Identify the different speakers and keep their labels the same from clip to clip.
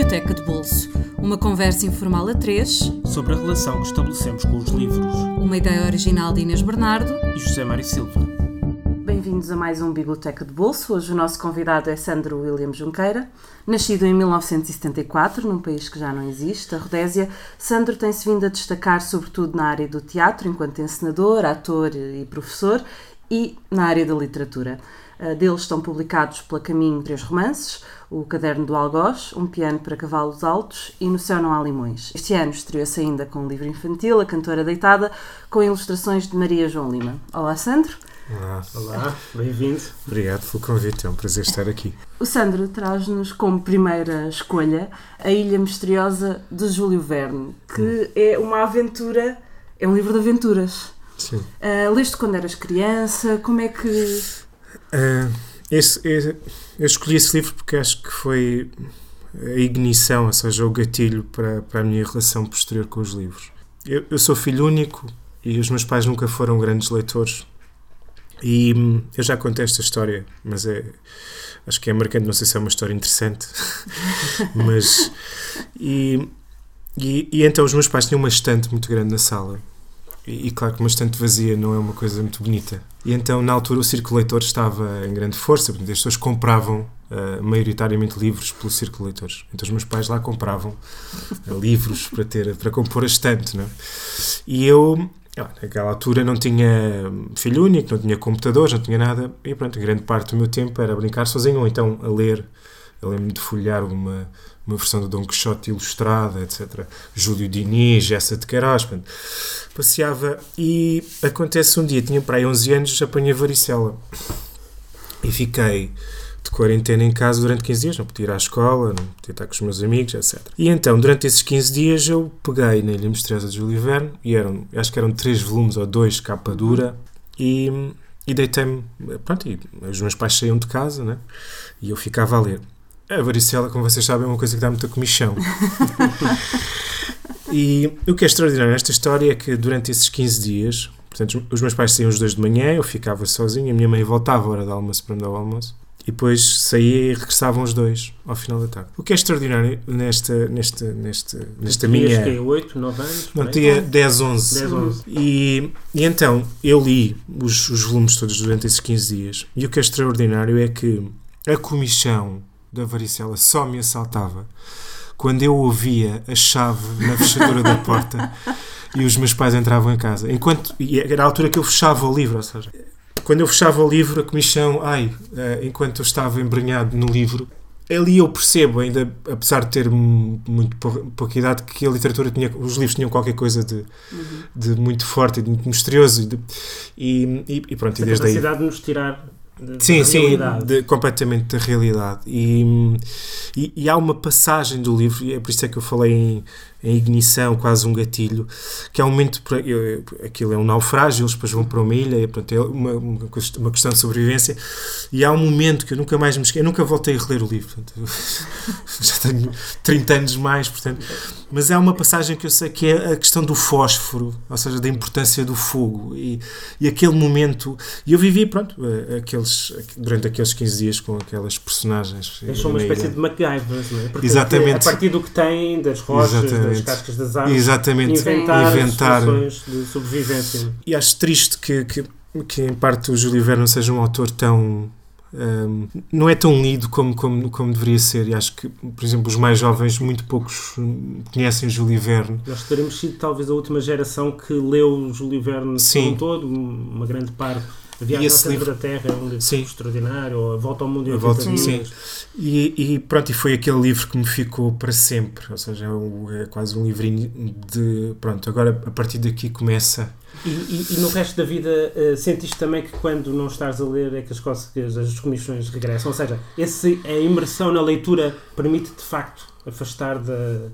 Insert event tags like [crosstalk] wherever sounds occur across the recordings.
Speaker 1: Biblioteca de Bolso, uma conversa informal a três
Speaker 2: sobre a relação que estabelecemos com os livros.
Speaker 1: Uma ideia original de Inês Bernardo
Speaker 2: e José Mário Silva.
Speaker 3: Bem-vindos a mais um Biblioteca de Bolso. Hoje o nosso convidado é Sandro William Junqueira. Nascido em 1974, num país que já não existe, a Rodésia, Sandro tem-se vindo a destacar sobretudo na área do teatro, enquanto encenador, ator e professor, e na área da literatura. Uh, deles estão publicados pela Caminho três romances, O Caderno do Algoz, Um Piano para Cavalos Altos e No Céu Não Há Limões. Este ano estreou-se ainda com um livro infantil, A Cantora Deitada, com ilustrações de Maria João Lima. Olá, Sandro.
Speaker 2: Olá, Olá bem-vindo.
Speaker 4: Obrigado pelo convite, é um prazer estar aqui.
Speaker 3: O Sandro traz-nos como primeira escolha A Ilha Misteriosa de Júlio Verne, que hum. é uma aventura, é um livro de aventuras.
Speaker 4: Sim.
Speaker 3: Uh, leste quando eras criança? Como é que
Speaker 4: Uh, esse, eu escolhi esse livro porque acho que foi a ignição, ou seja, o gatilho para, para a minha relação posterior com os livros. Eu, eu sou filho único e os meus pais nunca foram grandes leitores. E hum, eu já contei esta história, mas é, acho que é marcante. Não sei se é uma história interessante, [laughs] mas. E, e, e, então os meus pais tinham uma estante muito grande na sala e, e, claro que uma estante vazia não é uma coisa muito bonita. E então, na altura, o Círculo Leitor estava em grande força, porque as pessoas compravam uh, maioritariamente livros pelo Círculo Leitores. Então, os meus pais lá compravam uh, livros para, ter, para compor a estante. Não é? E eu, naquela altura, não tinha filho único, não tinha computadores, não tinha nada. E pronto, grande parte do meu tempo era brincar sozinho ou então a ler. Eu lembro-me de folhear uma uma versão do Dom Quixote ilustrada, etc. Júlio Diniz, essa de Queiroz, passeava e acontece um dia, tinha para aí 11 anos, apanhei varicela e fiquei de quarentena em casa durante 15 dias, não podia ir à escola, não podia estar com os meus amigos, etc. E então, durante esses 15 dias, eu peguei na Ilha Misteriosa de Júlio Verne, e eram, acho que eram três volumes ou dois capa dura, e, e deitei-me, pronto, e os meus pais saíam de casa, né? e eu ficava a ler. A varicela, como vocês sabem, é uma coisa que dá muita comichão. [laughs] e o que é extraordinário nesta história é que durante esses 15 dias, portanto, os meus pais saíam os dois de manhã, eu ficava sozinho, a minha mãe voltava à hora do almoço para me dar o almoço, e depois saía e regressavam os dois ao final da tarde. O que é extraordinário nesta, nesta, nesta, nesta minha.
Speaker 2: Que 8, 9 anos?
Speaker 4: Não, tinha 10, 11. 10, 11. E, e então eu li os, os volumes todos durante esses 15 dias, e o que é extraordinário é que a comichão da varicela só me assaltava quando eu ouvia a chave na fechadura da porta [laughs] e os meus pais entravam em casa. Enquanto, e era a altura que eu fechava o livro, ou seja, quando eu fechava o livro, a comissão, ai, eh, enquanto eu estava embrenhado no livro, ali eu percebo, ainda apesar de ter muito pouca idade, que a literatura tinha, os livros tinham qualquer coisa de, uhum. de muito forte e de muito misterioso. E, de, e, e, pronto,
Speaker 2: e desde a capacidade aí. de nos tirar
Speaker 4: de, sim, sim, de, completamente da realidade. E, e, e, há uma passagem do livro, e é por isso é que eu falei em, em ignição, quase um gatilho, que é um momento, aquilo é um naufrágio, eles depois vão para uma ilha, e, portanto, é uma, uma questão de sobrevivência, e há um momento que eu nunca mais me esqueci, eu nunca voltei a reler o livro, portanto, [laughs] já tenho 30 anos mais, portanto, mas há uma passagem que eu sei que é a questão do fósforo, ou seja, da importância do fogo, e, e aquele momento, e eu vivi, pronto, aqueles, durante aqueles 15 dias com aquelas personagens.
Speaker 2: Eles são uma espécie de MacGyver, não é?
Speaker 4: Porque Exatamente.
Speaker 2: A partir do que têm, das rochas, Exatamente das cascas das árvores,
Speaker 4: Exatamente.
Speaker 2: inventar, inventar de sobrevivência.
Speaker 4: E acho triste que, que, que em parte o Júlio Verne não seja um autor tão um, não é tão lido como, como, como deveria ser e acho que, por exemplo, os mais jovens muito poucos conhecem Júlio Verne
Speaker 2: nós teremos sido talvez a última geração que leu Júlio Verne Sim. todo, uma grande parte a Viagem ao Centro livro... da Terra é um livro sim. extraordinário, ou A Volta ao Mundo em 80 volta,
Speaker 4: Sim. E, e, pronto, e foi aquele livro que me ficou para sempre, ou seja, é, é quase um livrinho de, pronto, agora a partir daqui começa...
Speaker 2: E, e, e no resto da vida uh, sentiste também que quando não estás a ler é que as, cócegas, as comissões regressam, ou seja, esse, a imersão na leitura permite de facto afastar da...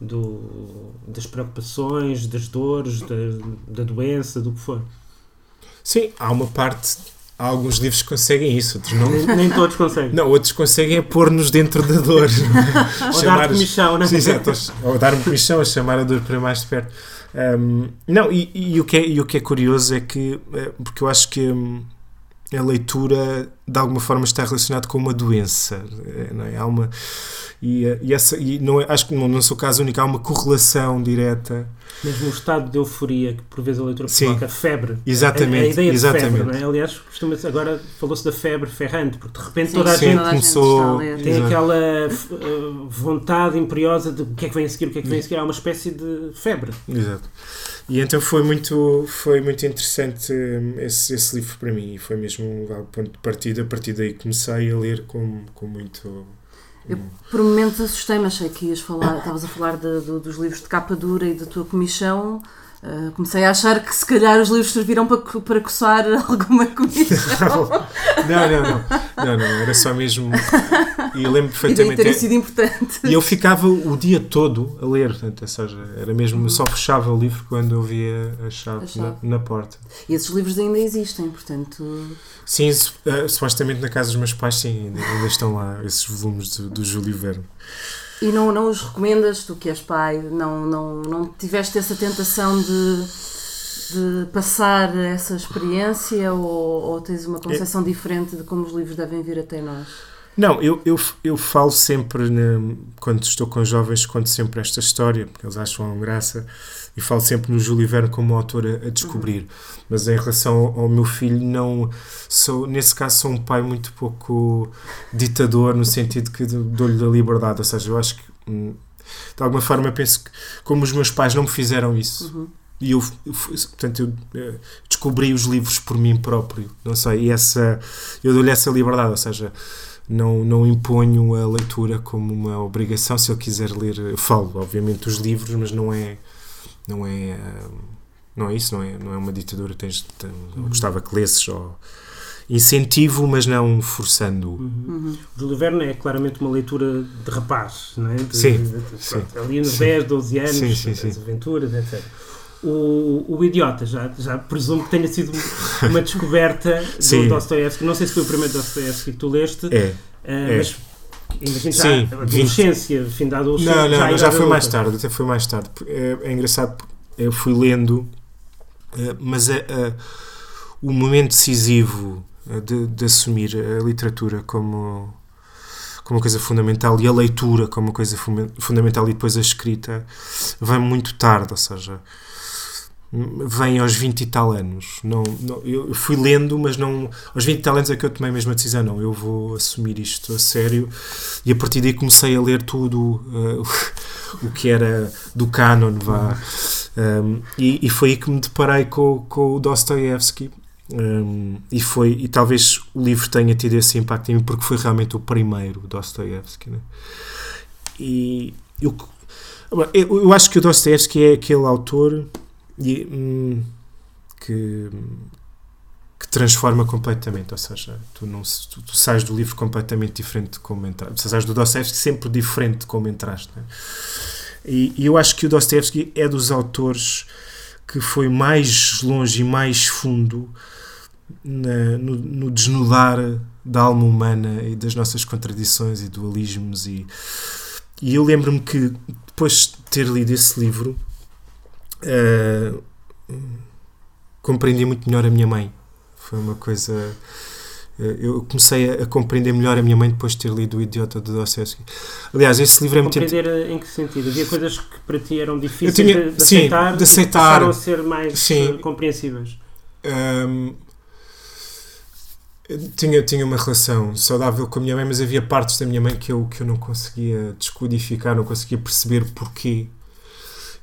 Speaker 2: Do, das preocupações, das dores, da, da doença, do que for.
Speaker 4: Sim, há uma parte. Há alguns livros que conseguem isso, outros não.
Speaker 2: Nem, todos conseguem.
Speaker 4: Não, outros conseguem é pôr-nos dentro da dor. [laughs]
Speaker 2: ou dar comissão, não é?
Speaker 4: Exato, ou dar-me comissão, a chamar a dor para mais de perto. Um, não, e, e, o que é, e o que é curioso é que, eh, porque eu acho que, hum, a leitura de alguma forma está relacionada com uma doença, eh, não é? Há uma e, eh, e essa e não é, acho que não, não sou o caso único, há uma correlação direta.
Speaker 2: Mesmo o estado de euforia que por vezes a leitura
Speaker 4: Sim.
Speaker 2: provoca febre.
Speaker 4: Exatamente,
Speaker 2: A, a ideia de
Speaker 4: exatamente.
Speaker 2: febre, não é? Aliás, costuma agora falou-se da febre ferrante, porque de repente
Speaker 3: Sim,
Speaker 2: toda a gente
Speaker 3: toda a gente
Speaker 4: começou-
Speaker 3: está a ler.
Speaker 2: tem
Speaker 4: Exato.
Speaker 2: aquela uh, vontade imperiosa de o que é que vem a seguir, o que é que vem a seguir. Há uma espécie de febre.
Speaker 4: Exato. E então foi muito, foi muito interessante hum, esse, esse livro para mim. E foi mesmo um ponto de partida. A partir daí comecei a ler com, com muito.
Speaker 3: Eu-
Speaker 4: hum,
Speaker 3: Por momentos assustei-me, achei que ias falar, estavas a falar de- do- dos livros de capa dura e da tua comissão. Ah, comecei a achar que se calhar os livros serviram para, para coçar [laughs] alguma comissão
Speaker 4: Não, não, não. Não, não, era só mesmo. E eu lembro
Speaker 3: e
Speaker 4: perfeitamente.
Speaker 3: terem sido importante.
Speaker 4: E eu ficava o dia todo a ler, portanto, ou seja, era mesmo, só fechava o livro quando eu via a chave,
Speaker 3: A chave.
Speaker 4: Na, na porta.
Speaker 3: E esses livros ainda existem, portanto.
Speaker 4: Sim, su- eh, supostamente na casa dos meus pais, sim, ainda, ainda estão lá esses volumes do, do Júlio Verne.
Speaker 3: E não, não os recomendas, tu que és pai, não, não, não tiveste essa tentação de, de passar essa experiência ou, ou tens uma concepção diferente de como os livros devem vir até nós?
Speaker 4: Não, eu, eu, eu falo sempre, na- quando estou com jovens, conto sempre esta história, porque eles acham graça, e falo sempre no Júlio Verne como autor a, a descobrir. Mas em relação ao, ao meu filho, não sou, nesse caso, sou um pai muito pouco ditador, no sentido que dou-lhe a liberdade. Ou seja, eu acho que, hum, de alguma forma, eu penso que, como os meus pais não me fizeram isso,
Speaker 3: Uhum.
Speaker 4: e eu, eu portanto, eu eh, descobri os livros por mim próprio, não sei, e essa, eu dou-lhe essa liberdade, ou seja, não, não imponho a leitura como uma obrigação, se ele quiser ler, eu falo, obviamente, dos livros, mas não é, não é, ah, não é isso, não é, não é uma ditadura, tens, tem- eu gostava que lesses, ou incentivo, mas não forçando.
Speaker 3: Uhum.
Speaker 2: O Júlio Verne é claramente uma leitura de rapaz, não é? De-
Speaker 4: Sim,
Speaker 2: de- de-
Speaker 4: sim.
Speaker 2: pronto, ali nos
Speaker 4: Sim.
Speaker 2: 10, 12 anos,
Speaker 4: Sim, sim,
Speaker 2: as aventuras, etc. O, o Idiota, já, já presumo que tenha sido uma [laughs] descoberta do
Speaker 4: Sim.
Speaker 2: Dostoiévski. Não sei se foi o primeiro Dostoiévski que tu leste,
Speaker 4: É.
Speaker 2: eh,
Speaker 4: é.
Speaker 2: mas imagino já
Speaker 4: Sim,
Speaker 2: adolescência, fim da adolescência.
Speaker 4: Não, não,
Speaker 2: já,
Speaker 4: já foi mais tarde, até foi mais tarde. É, é engraçado, eu fui lendo, eh, mas é, é, o momento decisivo de, de assumir a literatura como, como uma coisa fundamental e a leitura como uma coisa funda- fundamental e depois a escrita vem muito tarde, ou seja, vem aos 20 e tal anos. Não, não, eu fui lendo, mas não aos 20 e tal anos é que eu tomei a decisão, não, eu vou assumir isto a sério e a partir daí comecei a ler tudo eh, [laughs] o que era do canon, vá. Um, e, e foi aí que me deparei com, com o Dostoevsky. Um, e foi e talvez o livro tenha tido esse impacto em mim porque foi realmente o primeiro Dostoevsky né? e eu, eu acho que o Dostoevsky é aquele autor e, hum, que, que transforma completamente, ou seja, tu, não, tu, tu sais do livro completamente diferente de como entraste, sais do Dostoevsky sempre diferente de como entraste. né? E, e eu acho que o Dostoevsky é dos autores que foi mais longe e mais fundo na- no, no desnudar da alma humana e das nossas contradições e dualismos e, e eu lembro-me que depois de ter lido esse livro eh, compreendi muito melhor a minha mãe foi uma coisa eh, eu comecei a, a compreender melhor a minha mãe depois de ter lido O Idiota de Dostoevsky aliás esse livro é muito
Speaker 2: Compreender em que sentido? Havia coisas que para ti eram difíceis
Speaker 4: tinha-
Speaker 2: de, de
Speaker 4: sim,
Speaker 2: aceitar
Speaker 4: de
Speaker 2: e que
Speaker 4: aceitar.
Speaker 2: passaram a ser mais
Speaker 4: Sim.
Speaker 2: eh, compreensíveis.
Speaker 4: Hum, tinha, tinha uma relação saudável com a minha mãe, mas havia partes da minha mãe que eu, que eu não conseguia descodificar, não conseguia perceber porquê.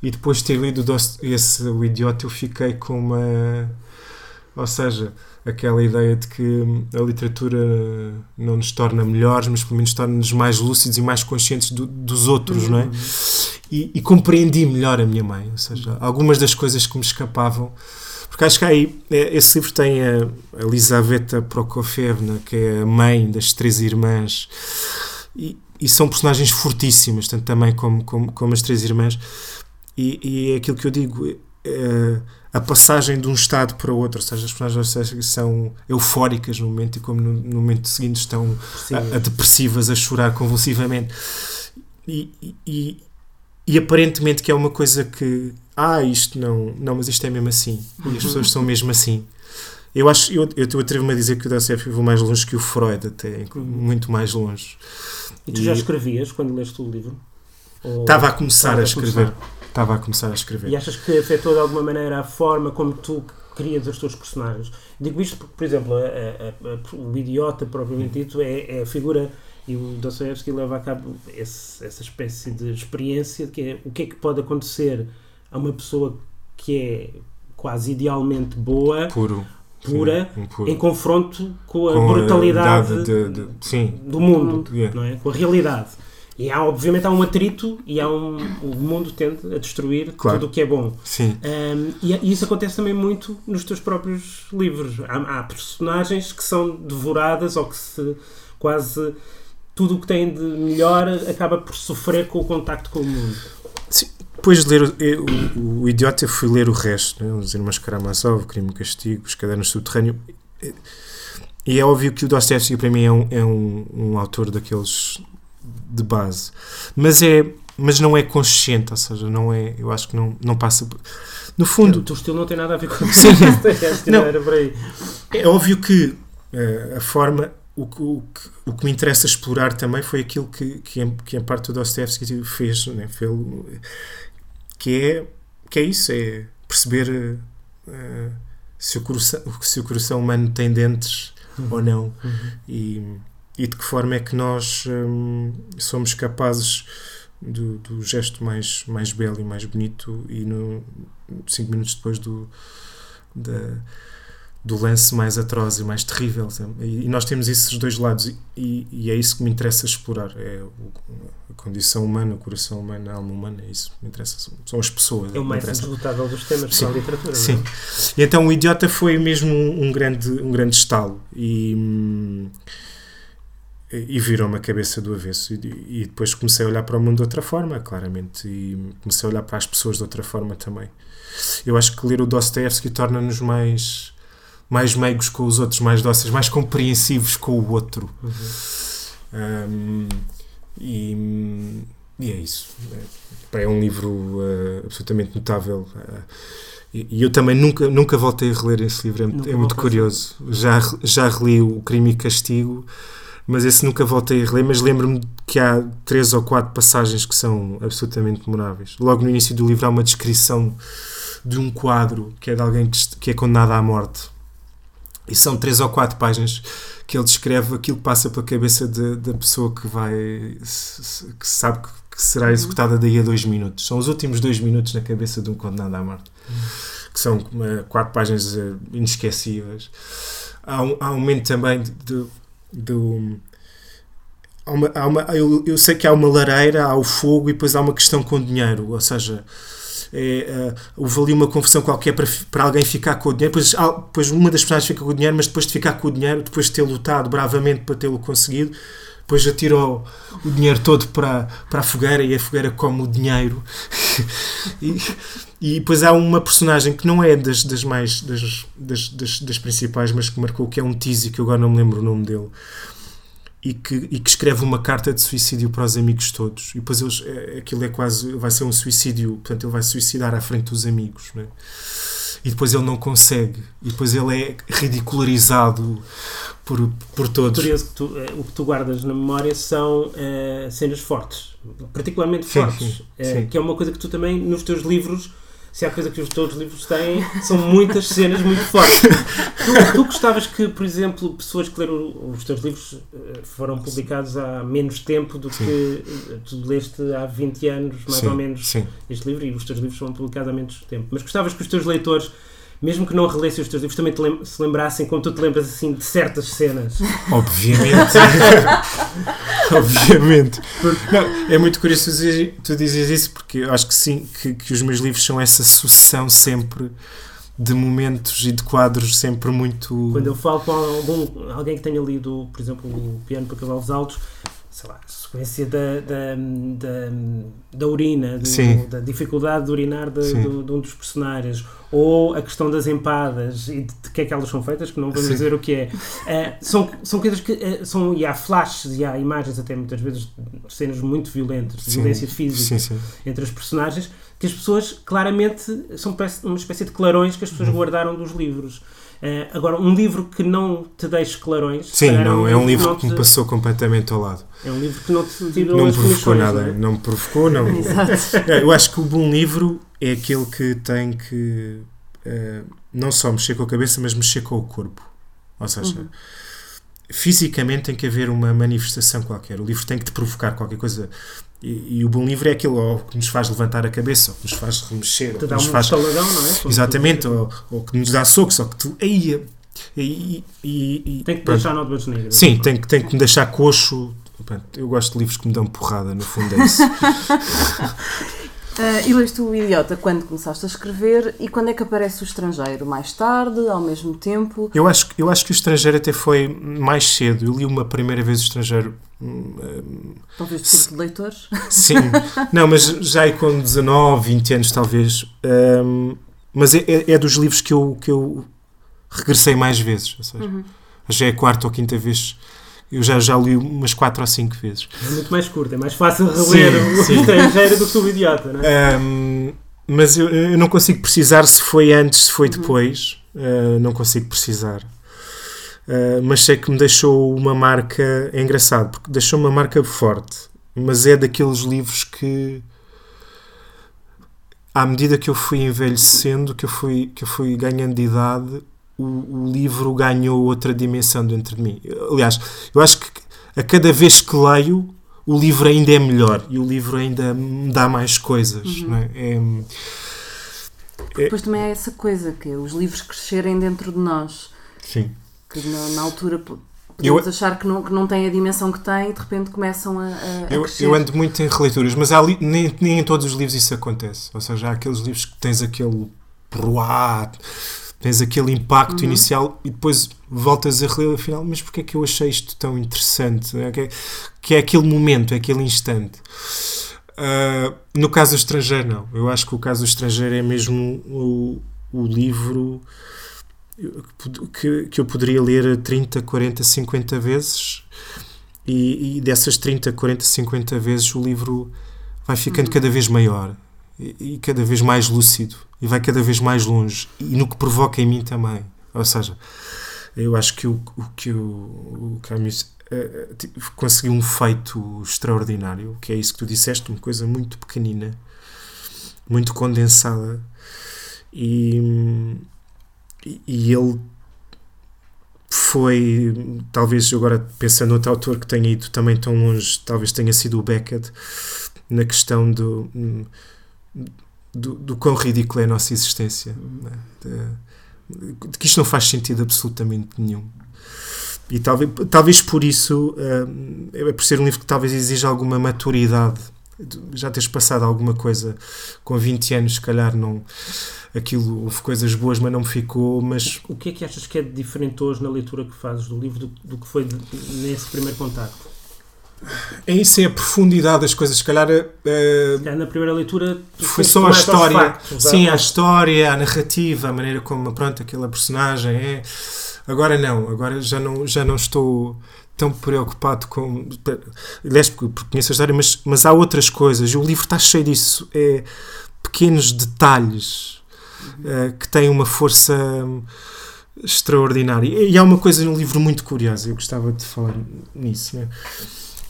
Speaker 4: E depois de ter lido esse O Idiota, eu fiquei com uma. Ou seja, aquela ideia de que a literatura não nos torna melhores, mas pelo menos torna-nos mais lúcidos e mais conscientes do- dos outros, não é? e, e compreendi melhor a minha mãe, ou seja, algumas das coisas que me escapavam. Porque acho que aí, eh, esse livro tem a Elisaveta Prokofyevna, que é a mãe das três irmãs, e, e são personagens fortíssimas, tanto também como, como, como as três irmãs. E, é aquilo que eu digo, eh, a passagem de um estado para outro, ou seja, as personagens são eufóricas no momento e como no, no momento seguinte estão a, a depressivas, a chorar convulsivamente. E, e- e, aparentemente que é uma coisa que, ah, isto não, não, mas isto é mesmo assim. E as pessoas são mesmo assim. Eu acho, eu, eu atrevo-me a dizer que o Dostoevsky foi mais longe que o Freud, até, muito mais longe.
Speaker 2: E tu
Speaker 4: E-
Speaker 2: já escrevias quando leste o livro?
Speaker 4: Estava a começar a escrever.
Speaker 2: começar.
Speaker 4: Estava a começar a escrever.
Speaker 2: E achas que afetou de alguma maneira a forma como tu crias os teus personagens? Digo isto porque, por exemplo, a- a- a- o idiota propriamente dito é, é a figura e o Dostoevsky leva a cabo esse- essa espécie de experiência que é o que é que pode acontecer a uma pessoa que é quase idealmente boa,
Speaker 4: Puro.
Speaker 2: pura,
Speaker 4: Sim, um
Speaker 2: em confronto com a
Speaker 4: Com
Speaker 2: brutalidade
Speaker 4: idade de- de- sim.
Speaker 2: do mundo, não é? com a realidade. E há, obviamente, há um atrito e há um, o mundo tende a destruir
Speaker 4: Claro.
Speaker 2: tudo o que é bom.
Speaker 4: Sim.
Speaker 2: Um, e, e isso acontece também muito nos teus próprios livros. Há, há personagens que são devoradas ou que se quase tudo o que têm de melhor acaba por sofrer com o contacto com o mundo.
Speaker 4: Depois de ler o, eu- o, o Idiota, eu fui ler o resto, né? os Irmãos Karamazov, o Crime e Castigo, os Cadernos Subterrâneo. E é óbvio que o Dostoevsky, para mim, é um, é um, um autor daqueles de base. Mas, é, mas não é consciente, ou seja, não é, eu acho que não, não passa. por- No
Speaker 2: O
Speaker 4: fundo,
Speaker 2: teu estilo não tem nada a ver com [laughs] que não
Speaker 4: é óbvio que eh, a forma. O, que- o, que, o que me interessa explorar também foi aquilo que, que, em, que em parte o Dostoevsky fez, né? Fez, que, é, que é isso, é perceber eh, se, o coração, se o coração humano tem dentes ou não
Speaker 2: Uhum.
Speaker 4: e, e de que forma é que nós hum, somos capazes do, do gesto mais, mais belo e mais bonito e no, cinco minutos depois do, da, do lance mais atroz e mais terrível e, nós temos esses dois lados e- e, é isso que me interessa explorar é o- a condição humana, o coração humano, a alma humana, é isso que me interessa são, são as pessoas
Speaker 2: É o
Speaker 4: que me
Speaker 2: mais esgotável dos temas
Speaker 4: Sim.
Speaker 2: para a literatura.
Speaker 4: Sim.
Speaker 2: Não é?
Speaker 4: E então o Idiota foi mesmo um, um grande, um grande estalo e, hum, e virou-me a cabeça do avesso. E, e depois comecei a olhar para o mundo de outra forma, claramente, e comecei a olhar para as pessoas de outra forma também. Eu acho que ler o Dostoevsky torna-nos mais, mais meigos com os outros, mais dóceis, mais compreensivos com o outro.
Speaker 2: Uhum.
Speaker 4: Hum, e, e é isso. É, é um livro eh, absolutamente notável. eh, e eu também nunca, nunca voltei a reler esse livro, é, é muito curioso. Já, já reli o Crime e Castigo, mas esse nunca voltei a reler. Mas lembro-me que há três ou quatro passagens que são absolutamente memoráveis. Logo no início do livro há uma descrição de um quadro que é de alguém que, é condenado à morte. E são três ou quatro páginas que ele descreve aquilo que passa pela cabeça de- da pessoa que vai que sabe que, será executada daí a dois minutos. São os últimos dois minutos na cabeça de um condenado à morte. Que são eh, quatro páginas eh, inesquecíveis. Há um, há um momento também de, de- do- há uma, há uma- eu, eu sei que há uma lareira, há o fogo e depois há uma questão com dinheiro, ou seja, é, eh, houve ali uma confusão qualquer para, para alguém ficar com o dinheiro, depois, há- depois uma das personagens fica com o dinheiro, mas depois de ficar com o dinheiro, depois de ter lutado bravamente para tê-lo conseguido, depois atirou o dinheiro todo para, para a fogueira e a fogueira come o dinheiro. [laughs] e, e depois há uma personagem que não é das, das mais das, das, das, das principais, mas que marcou, que é um Tizi, que eu agora não me lembro o nome dele e que, e que escreve uma carta de suicídio para os amigos todos. E depois eles, é- aquilo é quase. vai ser um suicídio, portanto, ele vai suicidar à frente dos amigos. Não é? E depois ele não consegue. E depois ele é ridicularizado por, por todos.
Speaker 2: Curioso que tu, eh, o que tu guardas na memória são eh, cenas fortes, particularmente
Speaker 4: Sim,
Speaker 2: fortes,
Speaker 4: sim,
Speaker 2: eh,
Speaker 4: sim.
Speaker 2: que é uma coisa que tu também nos teus livros, se há coisa que os teus livros têm, são muitas cenas muito fortes. tu, tu gostavas que, por exemplo, pessoas que leram os teus livros eh, foram publicados há menos tempo do
Speaker 4: Sim.
Speaker 2: que eh, tu leste há 20 anos, mais
Speaker 4: sim,
Speaker 2: ou menos,
Speaker 4: Sim.
Speaker 2: este livro, e os teus livros foram publicados há menos tempo. Mas gostavas que os teus leitores, mesmo que não relessem os teus livros, também te lem- se lembrassem, como tu te lembras assim, de certas cenas. [laughs]
Speaker 4: Obviamente. [laughs] Obviamente. Não, é muito curioso tu dizes, isso porque eu acho que sim, que, que os meus livros são essa sucessão sempre de momentos e de quadros sempre muito.
Speaker 2: Quando eu falo com algum, alguém que tenha lido, por exemplo, o Piano para Cavalos Altos, sei lá, sequência da, da, da, da urina, do- da dificuldade de urinar de, do- de um dos personagens, ou a questão das empadas e de, de que é que elas são feitas, que não vamos
Speaker 4: Sim.
Speaker 2: dizer o que é. Eh, são, são coisas que. eh, são, e há flashes e há imagens, até muitas vezes, de cenas muito violentas, de violência física
Speaker 4: Sim, sim.
Speaker 2: entre os personagens, que as pessoas claramente são uma espécie de clarões que as pessoas
Speaker 4: Uhum.
Speaker 2: guardaram dos livros. Eh, agora, um livro que não te deixe clarões.
Speaker 4: Sim, não, é um livro que me
Speaker 2: te-
Speaker 4: passou completamente ao lado.
Speaker 2: É um livro que não te tirou
Speaker 4: Não me provocou nada,
Speaker 2: não é?
Speaker 4: não me provocou, não. [laughs]
Speaker 3: Exato.
Speaker 4: É, Eu acho que o bom livro é aquele que tem que eh, não só mexer com a cabeça, mas mexer com o corpo. Ou seja,
Speaker 3: Uhum.
Speaker 4: fisicamente tem que haver uma manifestação qualquer. O livro tem que te provocar qualquer coisa. E, e o bom livro é aquele ou que nos faz levantar a cabeça, ou que nos faz remexer, que
Speaker 2: dá
Speaker 4: nos
Speaker 2: um
Speaker 4: faz.
Speaker 2: é?
Speaker 4: Exatamente, ou, ou que nos dá socos, ou que tu. Aí, e, e,
Speaker 2: Tem que
Speaker 4: pronto.
Speaker 2: deixar notas negras.
Speaker 4: Sim, tem, que- tem que me deixar coxo. Pronto, Eu gosto de livros que me dão porrada, no fundo é isso. [laughs]
Speaker 3: Ah, e leste o Idiota quando começaste a escrever e quando é que aparece o estrangeiro? Mais tarde, ao mesmo tempo?
Speaker 4: Eu acho, eu acho que o estrangeiro até foi mais cedo. Eu li uma primeira vez o estrangeiro. hum,
Speaker 3: Talvez de círculo de leitores? [laughs]
Speaker 4: Sim, não, mas já é com 19, 20 anos talvez. Hum, mas é, é- é dos livros que eu, que eu regressei mais vezes. Ou seja,
Speaker 3: Uhum.
Speaker 4: já é a quarta ou quinta vez. Eu já, já li umas 4 ou 5 vezes.
Speaker 2: É muito mais curto, é mais fácil reler
Speaker 4: Sim,
Speaker 2: o estrangeiro do que o idiota, não é?
Speaker 4: Hum, mas eu, eu não consigo precisar se foi antes, se foi depois. Uh, não consigo precisar. Uh, mas sei que me deixou uma marca. É engraçado, porque deixou uma marca forte. Mas é daqueles livros que. À medida que eu fui envelhecendo, que eu fui, que eu fui ganhando de idade, o, o livro ganhou outra dimensão dentro de mim. Aliás, eu acho que a cada vez que leio, o livro ainda é melhor e o livro ainda me dá mais coisas. Não é? É,
Speaker 3: Depois também há essa coisa, que é os livros crescerem dentro de nós.
Speaker 4: sim.
Speaker 3: Que na, na altura po-
Speaker 4: Eu-
Speaker 3: podemos achar que não, que não têm a dimensão que têm e de repente começam a, a,
Speaker 4: Eu,
Speaker 3: crescer.
Speaker 4: eu ando muito em releituras, mas li- nem, nem em todos os livros isso acontece. Ou seja, há aqueles livros que tens aquele proá, tens aquele impacto inicial e depois voltas a reler afinal, mas porquê é que eu achei isto tão interessante? É que, é, que é aquele momento, é aquele instante. Ah, no caso estrangeiro, não. Eu acho que o caso estrangeiro é mesmo o, o livro que, que eu poderia ler 30, 40, 50 vezes e, e dessas 30, 40, 50 vezes o livro vai ficando cada vez maior e, e cada vez mais lúcido e vai cada vez mais longe e no que provoca em mim também. Ou seja, eu acho que o, o que o, o Camus ti- conseguiu um feito extraordinário, que é isso que tu disseste, uma coisa muito pequenina, muito condensada e, e- ele foi, talvez agora pensando outro autor que tenha ido também tão longe, talvez tenha sido o Beckett, na questão do, do, do quão ridícula é a nossa existência. né? De, de que isto não faz sentido absolutamente nenhum. E talvez, talvez por isso, hum, é por ser um livro que talvez exija alguma maturidade. Já teres passado alguma coisa com 20 anos, se calhar não. Aquilo houve coisas boas, mas não me ficou. Mas
Speaker 2: O que é que achas que é diferente hoje na leitura que fazes do livro do, do que foi nesse primeiro contacto?
Speaker 4: É isso, é a profundidade das coisas. Se calhar
Speaker 2: calhar Na primeira leitura tu
Speaker 4: foi só a história.
Speaker 2: factos,
Speaker 4: Sim, a história, a narrativa, a maneira como pronto, aquela personagem é. Agora não, agora já não, já não estou tão preocupado com. Aliás, porque conheço a história, mas, mas há outras coisas. O livro está cheio disso. É pequenos detalhes eh, que têm uma força hum, extraordinária. E há uma coisa no livro muito curiosa, eu gostava de falar nisso, né?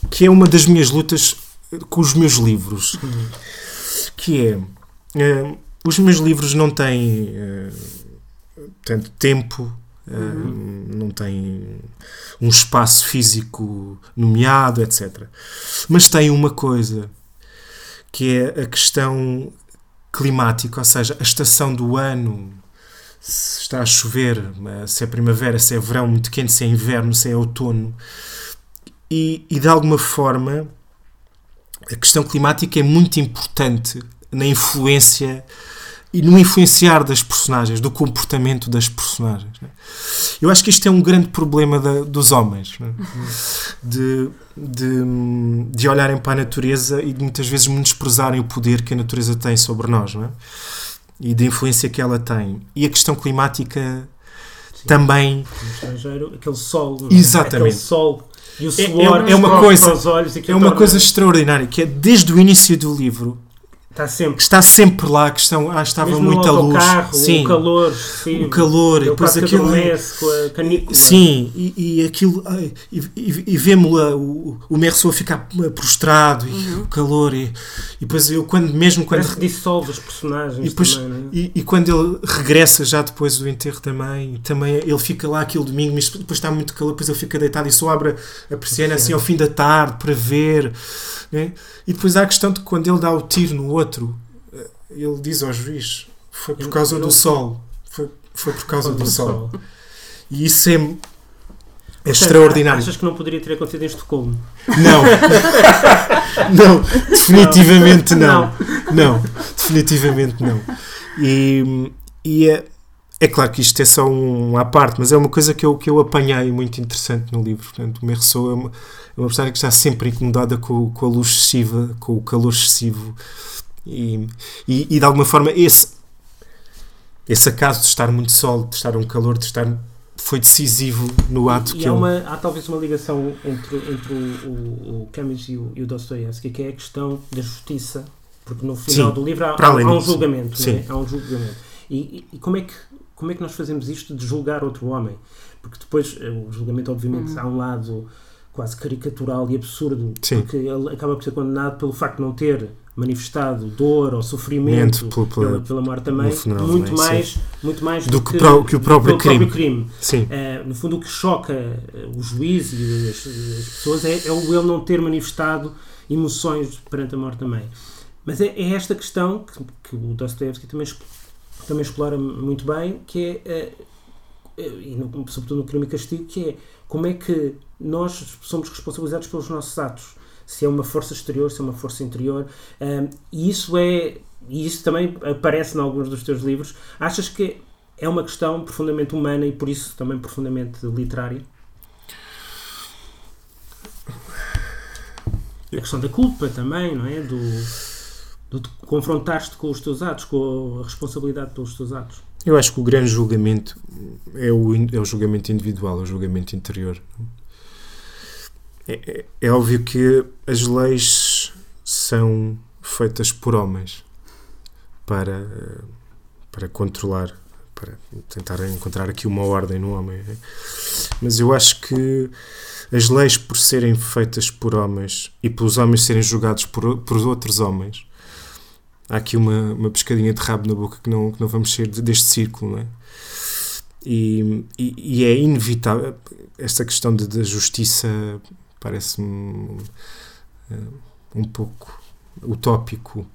Speaker 4: Que é uma das minhas lutas com os meus livros, que é eh, os meus livros não têm eh, tanto tempo, eh, não têm um espaço físico nomeado, etc. Mas têm uma coisa que é a questão climática, ou seja, a estação do ano, se está a chover, se é primavera, se é verão muito quente, se é inverno, se é outono. E, e de alguma forma a questão climática é muito importante na influência e no influenciar das personagens, do comportamento das personagens. né? Eu acho que isto é um grande problema da- dos homens, né? de, de, de olharem para a natureza e de muitas vezes menosprezarem o poder que a natureza tem sobre nós não é? e da influência que ela tem. E a questão climática também
Speaker 2: No estrangeiro, aquele sol. é?
Speaker 4: Exatamente.
Speaker 2: Aquele sol e o
Speaker 4: É-
Speaker 2: suor
Speaker 4: é- é uma coisa- é uma coisa extraordinária, que é desde o início do livro
Speaker 2: Está sempre.
Speaker 4: que está sempre lá, que estão, ah, estava
Speaker 2: Mesmo
Speaker 4: muita luz. Sim,
Speaker 2: o calor excessivo.
Speaker 4: o calor, e depois aquilo. é-
Speaker 2: com a canícula.
Speaker 4: Sim, e, e aquilo. ai, e e, e vemos lá o, o Merceau a ficar prostrado e
Speaker 2: Uhum.
Speaker 4: o calor. E, e depois eu, quando, mesmo quando.
Speaker 2: Parece que dissolve os personagens
Speaker 4: E depois-
Speaker 2: também, é?
Speaker 4: E, e quando ele regressa já depois do enterro da mãe, também ele fica lá aquele domingo, mas depois está muito calor, depois ele fica deitado e só abre a persiana assim ao fim da tarde para ver. Né? E depois há a questão de que quando ele dá o tiro no outro, eh, ele diz ao juiz: foi por causa do sol. Foi, foi por causa do [laughs] sol. E isso é, é
Speaker 2: Portanto,
Speaker 4: extraordinário.
Speaker 2: Achas que não poderia ter acontecido em Estocolmo?
Speaker 4: Não, [laughs] não, definitivamente não. Não, definitivamente não. E, e é, é claro que isto é só um à parte, mas é uma coisa que eu, que eu apanhei muito interessante no livro. Portanto, o Merceau é uma, é uma personagem que está sempre incomodada com, com a luz excessiva, com o calor excessivo. E, e, e de alguma forma, esse, esse acaso de estar muito sol, de estar um calor, de estar. foi decisivo no ato
Speaker 2: E
Speaker 4: que
Speaker 2: há,
Speaker 4: ele.
Speaker 2: uma, há talvez uma ligação entre, entre o, o, o Camus e o, e o Dostoevsky, que é a questão da justiça, porque no final
Speaker 4: Sim,
Speaker 2: do livro há,
Speaker 4: para
Speaker 2: há,
Speaker 4: além
Speaker 2: há um julgamento. é? Há um julgamento. E, e- e como, é que, como é que nós fazemos isto de julgar outro homem? Porque depois eh, o julgamento, obviamente, há um lado quase caricatural e absurdo,
Speaker 4: Sim.
Speaker 2: porque ele acaba por ser condenado pelo facto de não ter manifestado dor ou sofrimento
Speaker 4: Mente pela- pela-
Speaker 2: pela, morte da mãe,
Speaker 4: funeral
Speaker 2: muito,
Speaker 4: mãe, sim.
Speaker 2: mais, muito mais
Speaker 4: Do que pró- que o próprio
Speaker 2: pelo
Speaker 4: crime. Sim,
Speaker 2: Uh, no fundo, o que choca uh, o juiz e as, as pessoas é, é o ele não ter manifestado emoções perante a morte da mãe. Mas é, é esta questão que, que o Dostoevsky também, também explora muito bem, que é, uh, e no- sobretudo no Crime e Castigo, que é como é que nós somos responsabilizados pelos nossos atos. Se é uma força exterior, se é uma força interior. Um, e isso é. E isso também aparece em alguns dos teus livros. Achas que é uma questão profundamente humana e por isso também profundamente literária? A questão da culpa também, não é? Do, do te confrontar-te com os teus atos, com a responsabilidade pelos teus atos.
Speaker 4: Eu acho que o grande julgamento é o, é o julgamento individual, é o julgamento interior. É, é- é óbvio que as leis são feitas por homens para, para controlar, para tentar encontrar aqui uma ordem no homem. né? Mas eu acho que as leis, por serem feitas por homens e pelos homens serem julgados por, por outros homens, há aqui uma, uma pescadinha de rabo na boca que não, que não vamos sair de- deste círculo, não é? E, e, e é inevitável esta questão da justiça parece-me eh, um pouco utópico.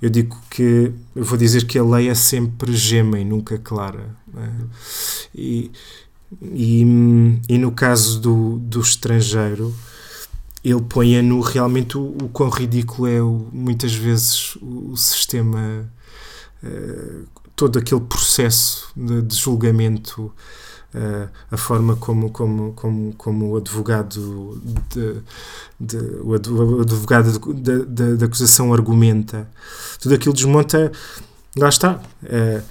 Speaker 4: Eu digo que eu vou dizer que a lei é sempre gema e nunca clara. é? E, e, e no caso do, do estrangeiro, ele põe a nu realmente o, o quão ridículo é o- muitas vezes o, o sistema, eh, todo aquele processo de, de julgamento, eh, a forma como, como, como, como o advogado, de, de- o adv- o advogado da acusação argumenta, tudo aquilo desmonta, lá está. eh,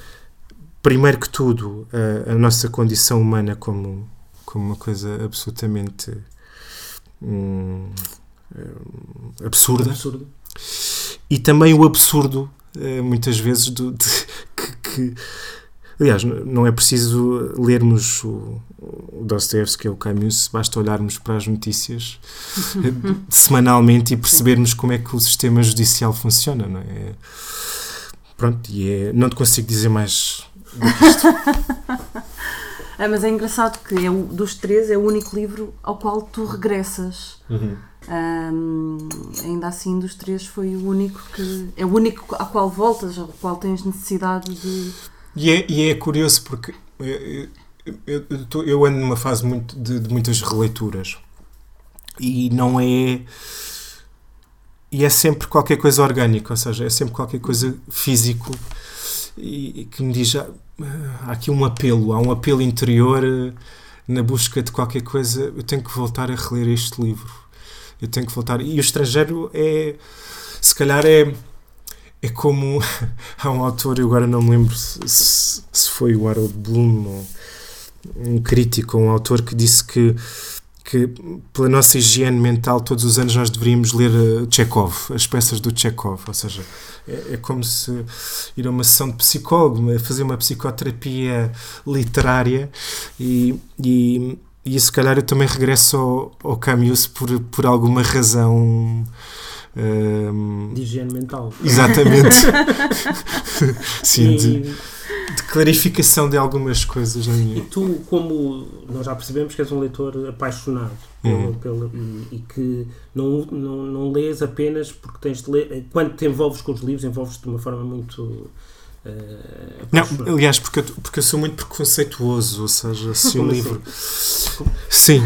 Speaker 4: primeiro que tudo, eh, a nossa condição humana como, como uma coisa absolutamente eh, absurda e também o absurdo muitas vezes do, de- que, que- aliás não é preciso lermos o, o Dostoevsky ou o Camus basta olharmos para as notícias [laughs] semanalmente e percebermos como é que o sistema judicial funciona não é? pronto e é, não te consigo dizer mais do que isto
Speaker 3: É, [laughs] mas é engraçado que é dos três é o único livro ao qual tu regressas. Ahm, ainda assim, dos três foi o único que. É o único ao qual voltas, ao qual tens necessidade de.
Speaker 4: E é, e é curioso porque eu, eu, eu, eu ando numa fase muito de, de muitas releituras e não é. E é sempre qualquer coisa orgânica, ou seja, é sempre qualquer coisa físico e, e que me diz: ah, há aqui um apelo, há um apelo interior eh, na busca de qualquer coisa. Eu tenho que voltar a reler este livro. Eu tenho que voltar. E o estrangeiro é. Se calhar é. É como [laughs] há um autor, eu agora não me lembro se, se- foi o Harold Bloom ou um crítico ou um autor que disse que que pela nossa higiene mental todos os anos nós deveríamos ler uh, Chekhov, as peças do Chekhov, ou seja, é, é, como se ir a uma sessão de psicólogo, fazer uma psicoterapia literária e, e, e se calhar eu também regresso ao, ao Camus por, por alguma razão
Speaker 2: um, de higiene mental.
Speaker 4: Exatamente. [laughs] Sim, e, de, de clarificação de algumas coisas na minha.
Speaker 2: E tu, como nós já percebemos que és um leitor apaixonado uhum. pelo, pelo, e, e, que não, não, não lês apenas porque tens de ler. Quando te envolves com os livros, envolves-te de uma forma muito. Uh,
Speaker 4: não, aliás, porque eu, porque eu sou muito preconceituoso, ou seja, se um [laughs] livro. Assim? Sim,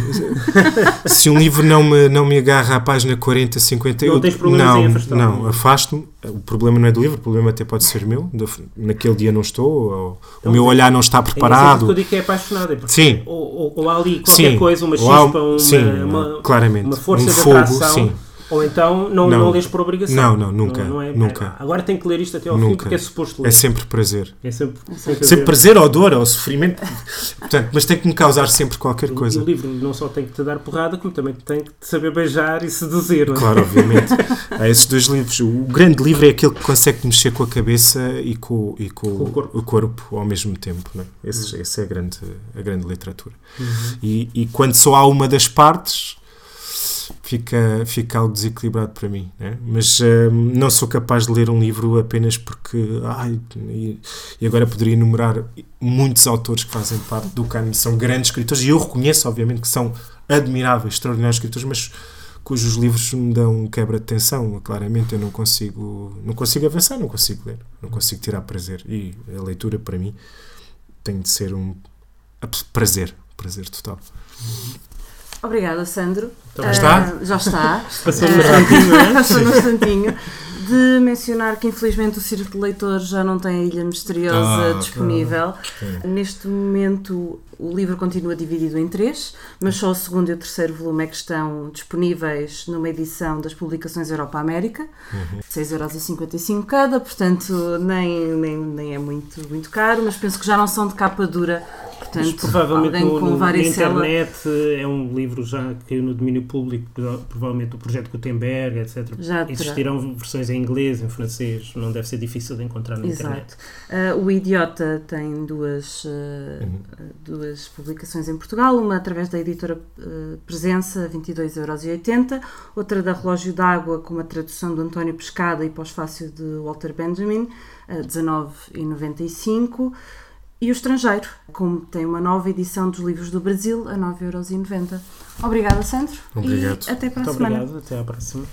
Speaker 4: se um livro não me, não me agarra à página 40, 50,
Speaker 2: não
Speaker 4: eu,
Speaker 2: tens problemas
Speaker 4: não,
Speaker 2: em afastar
Speaker 4: Não, afasto-me. O problema não é do livro, o problema até pode ser meu. Naquele dia não estou, ou, então, o meu olhar não está preparado.
Speaker 2: É eu digo que é apaixonado, é
Speaker 4: sim.
Speaker 2: Ou, ou, ou, há ali qualquer sim. coisa, uma chispa, uma,
Speaker 4: sim,
Speaker 2: uma,
Speaker 4: claramente.
Speaker 2: uma força
Speaker 4: um
Speaker 2: de
Speaker 4: fogo,
Speaker 2: atração.
Speaker 4: Sim
Speaker 2: ou então não, não, não lês por obrigação.
Speaker 4: Não, não, nunca.
Speaker 2: Não, não é,
Speaker 4: nunca.
Speaker 2: agora tenho que ler isto até ao
Speaker 4: nunca.
Speaker 2: fim porque é suposto ler.
Speaker 4: É sempre prazer.
Speaker 2: É sempre,
Speaker 4: sempre, sempre prazer ou dor ou sofrimento. Portanto, mas tem que me causar sempre qualquer coisa.
Speaker 2: O, o livro não só tem que te dar porrada, como também tem que te saber beijar e seduzir. Não é?
Speaker 4: Claro, obviamente. [laughs] Há esses dois livros. O grande livro é aquele que consegue mexer com a cabeça e com, e com, com o, corpo. o, corpo. ao mesmo tempo. Não é? Esse, uhum. Essa é a grande, a grande literatura. Uhum. E, e quando só há uma das partes fica, fica algo desequilibrado para mim. Né? Mas uh, não sou capaz de ler um livro apenas porque. Ai, e, e, agora poderia enumerar muitos autores que fazem parte do cânone, são grandes escritores, e eu reconheço, obviamente, que são admiráveis, extraordinários escritores, mas cujos livros me dão quebra de tensão, claramente eu não consigo, não consigo avançar, não consigo ler, não consigo tirar prazer. E a leitura, para mim, tem de ser um prazer, prazer total.
Speaker 3: Obrigada, Sandro.
Speaker 4: Então, já está?
Speaker 3: Uh, já está.
Speaker 2: Passou no instantinho, é? [laughs]
Speaker 3: Passou no instantinho. De mencionar que infelizmente o Circo de Leitores já não tem a Ilha Misteriosa ah, disponível. Ah, Neste momento o livro continua dividido em três, mas só o segundo e o terceiro volume é que estão disponíveis numa edição das publicações Europa América, uhum. 6,55€ cada, portanto nem, nem, nem é muito, muito caro, mas penso que já não são de capa dura Portanto, Mas
Speaker 2: provavelmente no, no, na internet é um livro já que no domínio público, provavelmente o projeto Gutenberg, etc. Já Existirão versões em inglês, em francês, não deve ser difícil de encontrar na
Speaker 3: Exato.
Speaker 2: internet.
Speaker 3: Uh, o Idiota tem duas, uh, uhum. duas publicações em Portugal, uma através da editora uh, Presença, 22,80€, outra da Relógio d'Água, com uma tradução de António Pescada e pós-fácil de Walter Benjamin, uh, 19,95€. E o estrangeiro, como tem uma nova edição dos livros do Brasil a 9,90€. Obrigada, Sandro.
Speaker 4: Obrigado.
Speaker 3: E até para a
Speaker 2: Muito
Speaker 3: semana.
Speaker 2: Obrigado, até à próxima.